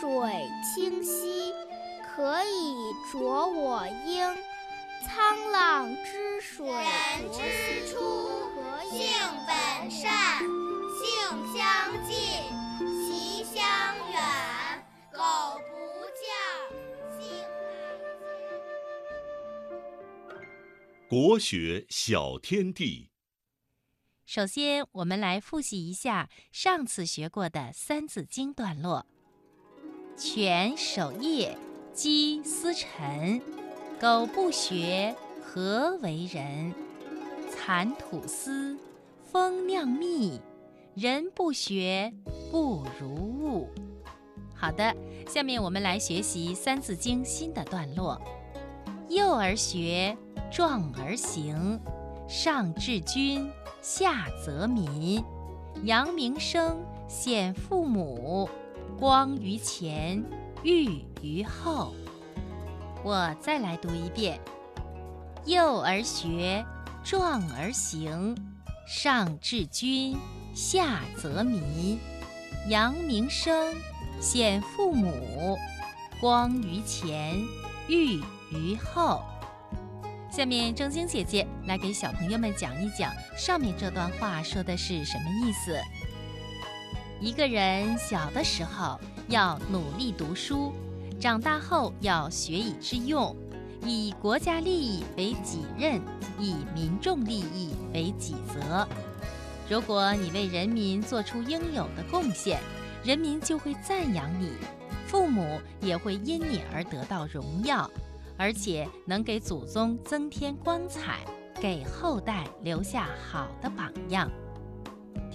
水清兮可以濯我缨。沧浪之水人之初性本善性相近习相远苟不教性乃迁国学小天地首先我们来复习一下上次学过的三字经段落。犬守夜，鸡司晨，苟不学，何为人？蚕吐丝，蜂酿蜜，人不学，不如物。”好的，下面我们来学习《三字经》新的段落：“幼儿学，壮而行，上治君。”下则民，扬名声，显父母，光于前，裕于后。我再来读一遍：幼而学，壮而行，上治君，下则民，扬名声，显父母，光于前，裕于后。下面正晶姐姐来给小朋友们讲一讲上面这段话说的是什么意思。一个人小的时候要努力读书，长大后要学以致用，以国家利益为己任，以民众利益为己责。如果你为人民做出应有的贡献，人民就会赞扬你，父母也会因你而得到荣耀。而且能给祖宗增添光彩，给后代留下好的榜样。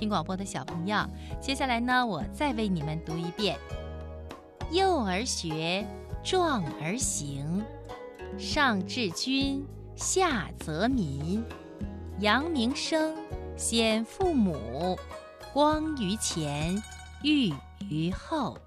听广播的小朋友，接下来呢，我再为你们读一遍：幼儿学，壮而行，上至君，下则民，扬名声，显父母，光于前，裕于后。